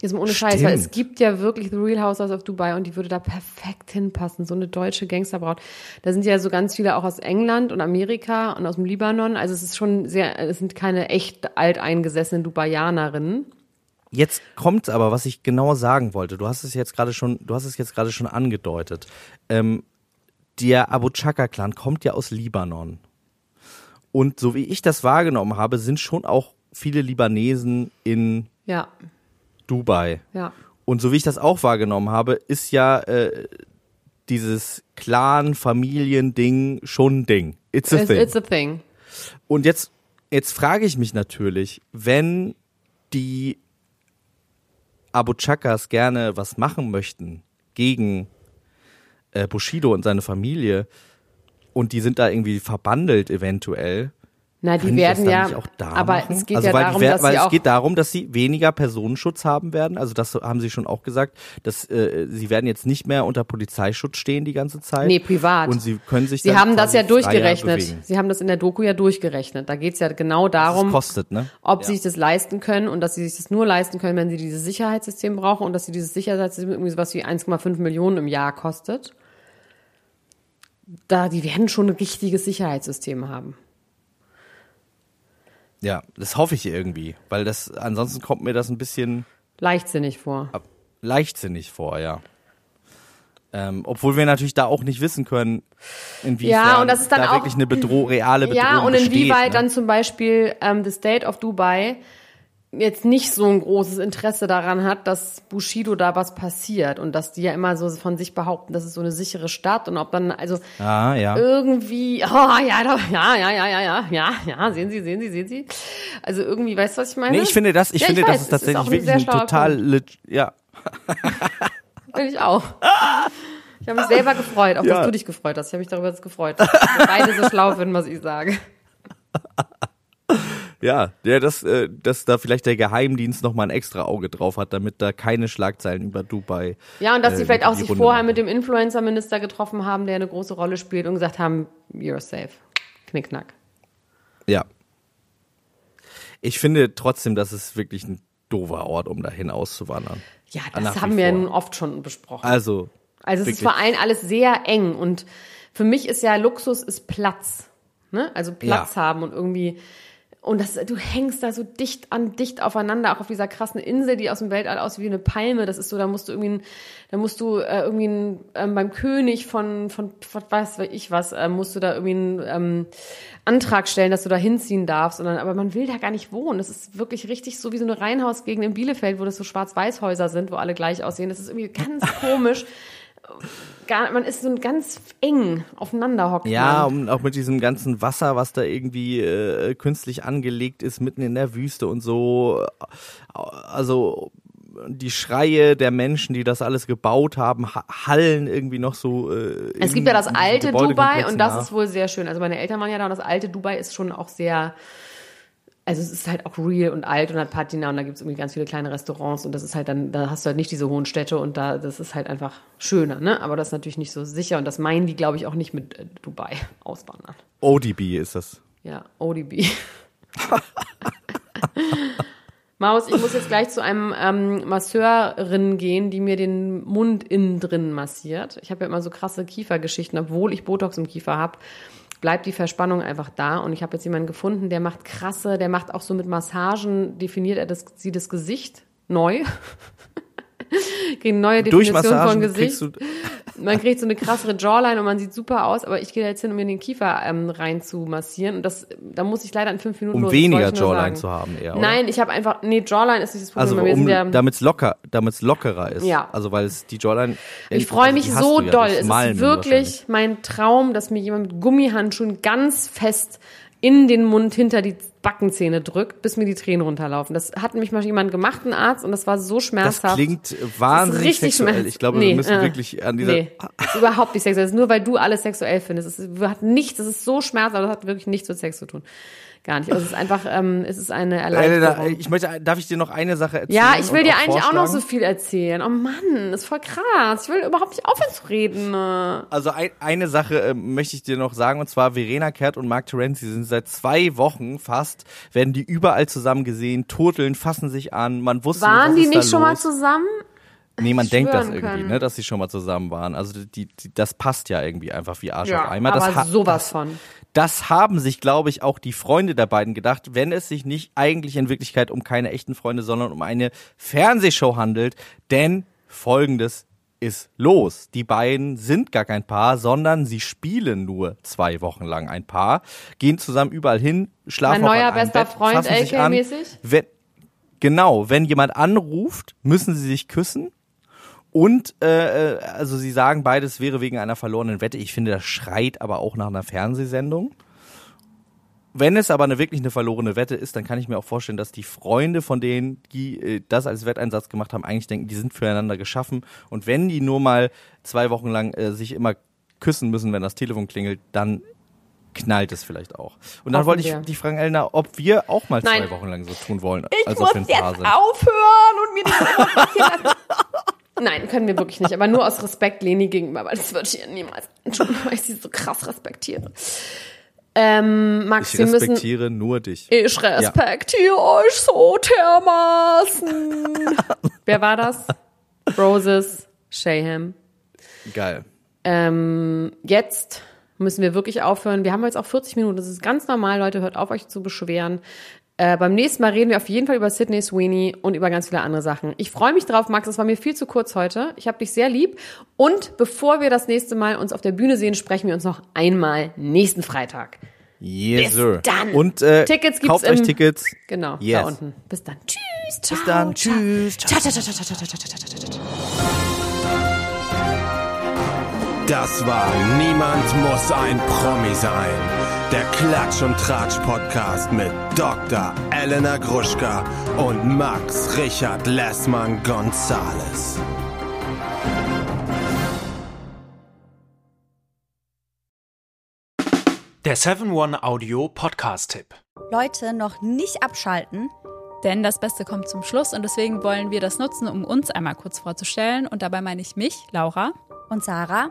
Jetzt mal ohne Stimmt. Scheiß, weil es gibt ja wirklich The Real Housewives of Dubai und die würde da perfekt hinpassen. So eine deutsche Gangsterbraut. Da sind ja so ganz viele auch aus England und Amerika und aus dem Libanon. Also es ist schon sehr, es sind keine echt alteingesessenen Dubaianerinnen. Jetzt kommt's aber, was ich genau sagen wollte. Du hast es jetzt gerade schon, du hast es jetzt gerade schon angedeutet. Ähm, der Abu Chaka Clan kommt ja aus Libanon. Und so wie ich das wahrgenommen habe, sind schon auch viele Libanesen in ja. Dubai. Ja. Und so wie ich das auch wahrgenommen habe, ist ja äh, dieses Clan-Familien-Ding schon ein Ding. It's a it's, thing. It's a thing. Und jetzt, jetzt frage ich mich natürlich, wenn die Abu Chakas gerne was machen möchten gegen äh, Bushido und seine Familie und die sind da irgendwie verbandelt eventuell, na, die werden ja, aber machen? es geht also ja darum, die, dass weil sie es auch geht darum, dass sie weniger Personenschutz haben werden. Also das haben sie schon auch gesagt, dass äh, sie werden jetzt nicht mehr unter Polizeischutz stehen die ganze Zeit. Nee, privat. Und sie können sich Sie haben das ja durchgerechnet. Sie haben das in der Doku ja durchgerechnet. Da geht's ja genau darum, kostet, ne? ob ja. sie sich das leisten können und dass sie sich das nur leisten können, wenn sie dieses Sicherheitssystem brauchen und dass sie dieses Sicherheitssystem irgendwie sowas wie 1,5 Millionen im Jahr kostet. Da, die werden schon ein richtiges Sicherheitssystem haben. Ja, das hoffe ich irgendwie, weil das ansonsten kommt mir das ein bisschen leichtsinnig vor. Ab, leichtsinnig vor, ja. Ähm, obwohl wir natürlich da auch nicht wissen können, inwiefern ja, und das ist dann da auch, wirklich eine Bedroh reale Bedrohung Ja, und inwieweit ne? dann zum Beispiel ähm, the State of Dubai jetzt nicht so ein großes Interesse daran hat, dass Bushido da was passiert und dass die ja immer so von sich behaupten, das ist so eine sichere Stadt und ob dann also ah, ja. irgendwie, oh ja, da, ja, ja, ja, ja, ja, ja, ja, sehen Sie, sehen Sie, sehen Sie. Also irgendwie, weißt du, was ich meine? Nee, ich finde das, ich ja, finde, ich weiß, das ist tatsächlich ist wirklich ein total, leg, ja. Finde ich auch. Ich habe mich selber gefreut, auch ja. dass du dich gefreut hast. Ich habe mich darüber gefreut, dass wir beide so schlau finden, was ich sage. Ja, der, dass, äh, dass da vielleicht der Geheimdienst noch mal ein extra Auge drauf hat, damit da keine Schlagzeilen über Dubai. Ja, und dass äh, sie vielleicht auch sich Runde vorher machen. mit dem Influencer-Minister getroffen haben, der eine große Rolle spielt und gesagt haben, you're safe. Knickknack. Ja. Ich finde trotzdem, dass es wirklich ein doofer Ort, um dahin auszuwandern. Ja, Nach das haben wir ja nun oft schon besprochen. Also, Also es ist wirklich. vor allem alles sehr eng und für mich ist ja Luxus ist Platz. Ne? Also Platz Ja. haben und irgendwie und das, du hängst da so dicht an dicht aufeinander, auch auf dieser krassen Insel, die aus dem Weltall aussieht wie eine Palme. Das ist so, da musst du irgendwie, da musst du äh, irgendwie ein, ähm, beim König von, von, von was weiß ich was, äh, musst du da irgendwie einen ähm, Antrag stellen, dass du da hinziehen darfst. Und dann, aber man will da gar nicht wohnen. Das ist wirklich richtig so wie so eine Reihenhausgegend in Bielefeld, wo das so Schwarz-Weiß-Häuser sind, wo alle gleich aussehen. Das ist irgendwie ganz komisch. Gar, man ist so ganz eng aufeinander hockt Ja, man. und auch mit diesem ganzen Wasser, was da irgendwie äh, künstlich angelegt ist, mitten in der Wüste und so. Also die Schreie der Menschen, die das alles gebaut haben, ha- hallen irgendwie noch so. Äh, Es gibt ja das alte Dubai und das ist wohl sehr schön. Also meine Eltern waren ja da und das alte Dubai ist schon auch sehr, also es ist halt auch real und alt und hat Patina und da gibt es irgendwie ganz viele kleine Restaurants und das ist halt dann, da hast du halt nicht diese hohen Städte und da, das ist halt einfach schöner, ne? Aber das ist natürlich nicht so sicher und das meinen die, glaube ich, auch nicht mit äh, Dubai auswandern. ODB ist das. Ja, ODB. Maus, ich muss jetzt gleich zu einem ähm, Masseurin gehen, die mir den Mund innen drin massiert. Ich habe ja immer so krasse Kiefergeschichten, obwohl ich Botox im Kiefer habe, bleibt die Verspannung einfach da. Und ich habe jetzt jemanden gefunden, der macht krasse, der macht auch so mit Massagen, definiert er das, sie das Gesicht neu. Kriegen neue Definition von Gesicht. Man kriegt so eine krassere Jawline und man sieht super aus, aber ich gehe da jetzt hin, um mir den Kiefer ähm, rein zu massieren. Und das, da muss ich leider in fünf Minuten Um los. weniger Jawline zu haben, eher. Oder? Nein, ich habe einfach, nee, Jawline ist nicht das Problem. Also um, ja, damit es locker, damit's lockerer ist. Ja. Also weil es die Jawline. ich freue mich so ja doll. Es ist wirklich mein Traum, dass mir jemand mit Gummihandschuhen ganz fest in den Mund hinter die Backenzähne drückt, bis mir die Tränen runterlaufen. Das hat mich mal jemand gemacht, ein Arzt, und das war so Das schmerzhaft. klingt wahnsinnig richtig sexuell. Ich glaube, Nee, wir müssen äh, wirklich an dieser. Nee, überhaupt nicht sexuell. Das ist nur, weil du alles sexuell findest. Es hat nichts, das ist so schmerzhaft, aber das hat wirklich nichts mit Sex zu tun. Gar nicht. Also es ist einfach, ähm, es ist eine Äh, Erleichterung. ich möchte, darf ich dir noch eine Sache erzählen? Ja, ich will dir eigentlich auch noch so viel erzählen. Oh Mann, ist voll krass. Ich will überhaupt nicht aufhören zu reden. ne? Also ein, eine Sache äh, möchte ich dir noch sagen, und zwar Verena Kehrt und Mark Terenzi sind seit zwei Wochen fast, werden die überall zusammen gesehen, turteln, fassen sich an, man wusste Waren nicht, die was nicht schon mal los. zusammen? Nee, man denkt das irgendwie, können. ne, dass sie schon mal zusammen waren. Also die, die, das passt ja irgendwie einfach wie Arsch auf Eimer. aber Das, ha- sowas von. Das haben sich, glaube ich, auch die Freunde der beiden gedacht, wenn es sich nicht eigentlich in Wirklichkeit um keine echten Freunde, sondern um eine Fernsehshow handelt. Denn folgendes ist los. Die beiden sind gar kein Paar, sondern sie spielen nur zwei Wochen lang ein Paar, gehen zusammen überall hin, schlafen Mein neuer bester Bett, Freund? Wenn, genau, wenn jemand anruft, müssen sie sich küssen. Und äh, äh, also sie sagen beides wäre wegen einer verlorenen Wette. Ich finde, das schreit aber auch nach einer Fernsehsendung. Wenn es aber eine wirklich eine verlorene Wette ist, dann kann ich mir auch vorstellen, dass die Freunde von denen, die äh, das als Wetteinsatz gemacht haben, eigentlich denken, die sind füreinander geschaffen. Und wenn die nur mal zwei Wochen lang äh, sich immer küssen müssen, wenn das Telefon klingelt, dann knallt es vielleicht auch. Und dann Hoffen wollte ich wir. dich fragen, Elna, ob wir auch mal Nein. zwei Wochen lang so tun wollen, Ich als muss jetzt aufhören und mir die. Nein, können wir wirklich nicht. Aber nur aus Respekt Leni gegenüber, weil das würde ich ihr niemals tun, weil ich sie so krass respektiere. Ähm, Max, Ich wir müssen. respektiere nur dich. Ich respektiere euch so dermaßen. Wer war das? Roses, Shayham. Geil. Ähm, jetzt müssen wir wirklich aufhören. Wir haben jetzt auch 40 Minuten. Das ist ganz normal, Leute. Hört auf, euch zu beschweren. Äh, beim nächsten Mal reden wir auf jeden Fall über Sydney Sweeney und über ganz viele andere Sachen. Ich freue mich drauf, Max. Es war mir viel zu kurz heute. Ich habe dich sehr lieb. Und bevor wir das nächste Mal uns auf der Bühne sehen, sprechen wir uns noch einmal nächsten Freitag. Yes, Bis sir. dann. Und äh, Tickets gibt's kauft im, euch Tickets. Genau, yes. da unten. Bis dann. Tschüss. Ciao, Bis dann. Ciao. Tschüss. Ciao. Das war Niemand muss ein Promi sein der Klatsch und Tratsch Podcast mit Dr. Elena Gruschka und Max Richard Lessmann Gonzales. Der 7-One-Audio-Podcast-Tipp. Leute, noch nicht abschalten. Denn das Beste kommt zum Schluss und deswegen wollen wir das nutzen, um uns einmal kurz vorzustellen. Und dabei meine ich mich, Laura. Und Sarah,